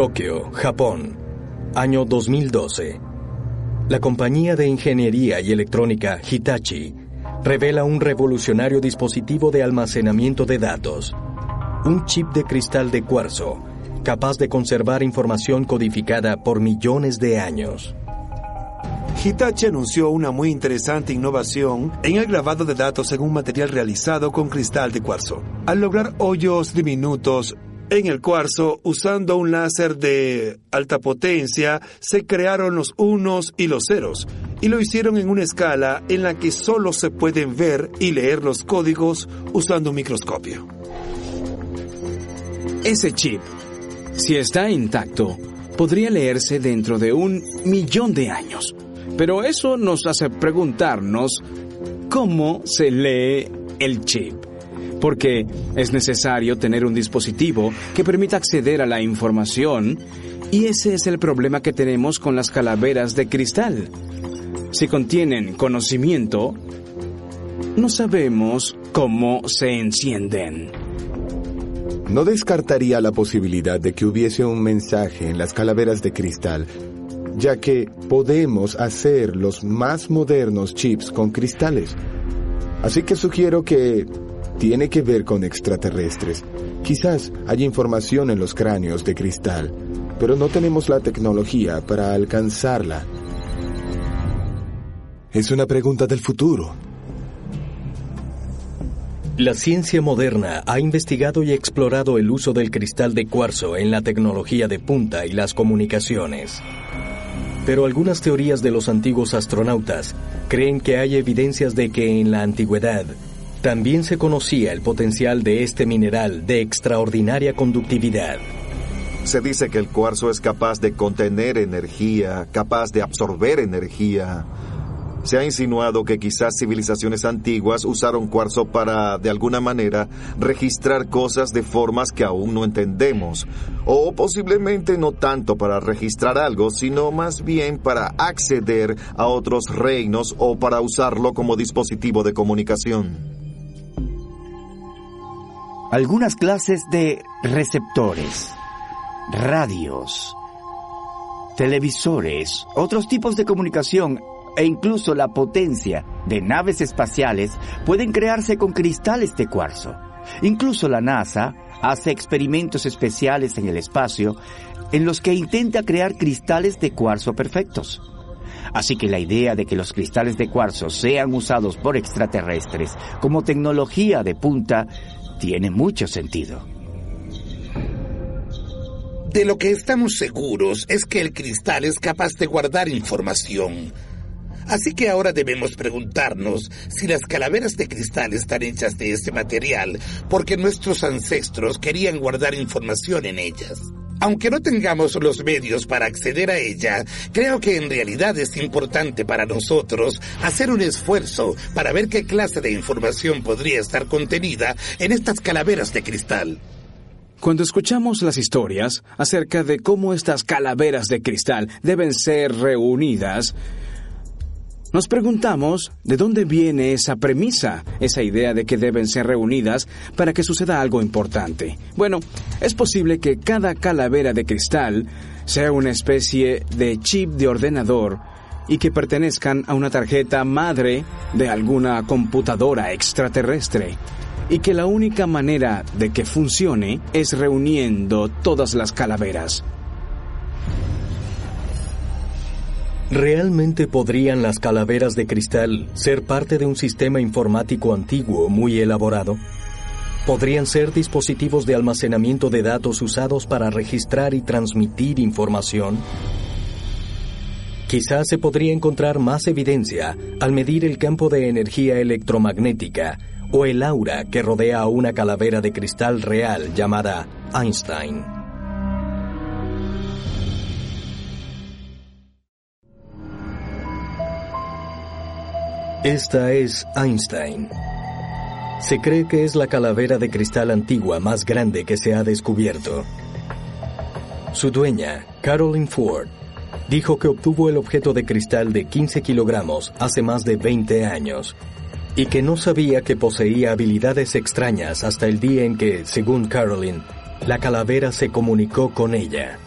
Tokio, Japón, año 2012. La compañía de ingeniería y electrónica Hitachi revela un revolucionario dispositivo de almacenamiento de datos, un chip de cristal de cuarzo capaz de conservar información codificada por millones de años. Hitachi anunció una muy interesante innovación en el grabado de datos en un material realizado con cristal de cuarzo. Al lograr hoyos diminutos en el cuarzo, usando un láser de alta potencia, se crearon los unos y los ceros, y lo hicieron en una escala en la que solo se pueden ver y leer los códigos usando un microscopio. Ese chip, si está intacto, podría leerse dentro de un millón de años. Pero eso nos hace preguntarnos cómo se lee el chip porque es necesario tener un dispositivo que permita acceder a la información y ese es el problema que tenemos con las calaveras de cristal. Si contienen conocimiento, no sabemos cómo se encienden. No descartaría la posibilidad de que hubiese un mensaje en las calaveras de cristal, ya que podemos hacer los más modernos chips con cristales. Así que sugiero que tiene que ver con extraterrestres. Quizás haya información en los cráneos de cristal, pero no tenemos la tecnología para alcanzarla. Es una pregunta del futuro. La ciencia moderna ha investigado y explorado el uso del cristal de cuarzo en la tecnología de punta y las comunicaciones. Pero algunas teorías de los antiguos astronautas creen que hay evidencias de que en la antigüedad también se conocía el potencial de este mineral de extraordinaria conductividad. Se dice que el cuarzo es capaz de contener energía, capaz de absorber energía. Se ha insinuado que quizás civilizaciones antiguas usaron cuarzo para, de alguna manera, registrar cosas de formas que aún no entendemos. O posiblemente no tanto para registrar algo, sino más bien para acceder a otros reinos o para usarlo como dispositivo de comunicación algunas clases de receptores, radios, televisores, otros tipos de comunicación e incluso la potencia de naves espaciales pueden crearse con cristales de cuarzo. Incluso la NASA hace experimentos especiales en el espacio en los que intenta crear cristales de cuarzo perfectos. Así que la idea de que los cristales de cuarzo sean usados por extraterrestres como tecnología de punta tiene mucho sentido. De lo que estamos seguros es que el cristal es capaz de guardar información. Así que ahora debemos preguntarnos si las calaveras de cristal están hechas de este material porque nuestros ancestros querían guardar información en ellas. Aunque no tengamos los medios para acceder a ella, creo que en realidad es importante para nosotros hacer un esfuerzo para ver qué clase de información podría estar contenida en estas calaveras de cristal. Cuando escuchamos las historias acerca de cómo estas calaveras de cristal deben ser reunidas, nos preguntamos de dónde viene esa premisa, esa idea de que deben ser reunidas para que suceda algo importante. Bueno, es posible que cada calavera de cristal sea una especie de chip de ordenador y que pertenezcan a una tarjeta madre de alguna computadora extraterrestre y que la única manera de que funcione es reuniendo todas las calaveras. ¿Realmente podrían las calaveras de cristal ser parte de un sistema informático antiguo muy elaborado? ¿Podrían ser dispositivos de almacenamiento de datos usados para registrar y transmitir información? Quizás se podría encontrar más evidencia al medir el campo de energía electromagnética o el aura que rodea a una calavera de cristal real llamada Einstein. Esta es Einstein. Se cree que es la calavera de cristal antigua más grande que se ha descubierto. Su dueña, Caroline Ford, dijo que obtuvo el objeto de cristal de 15 kilogramos hace más de 20 años y que no sabía que poseía habilidades extrañas hasta el día en que, según Caroline, la calavera se comunicó con ella.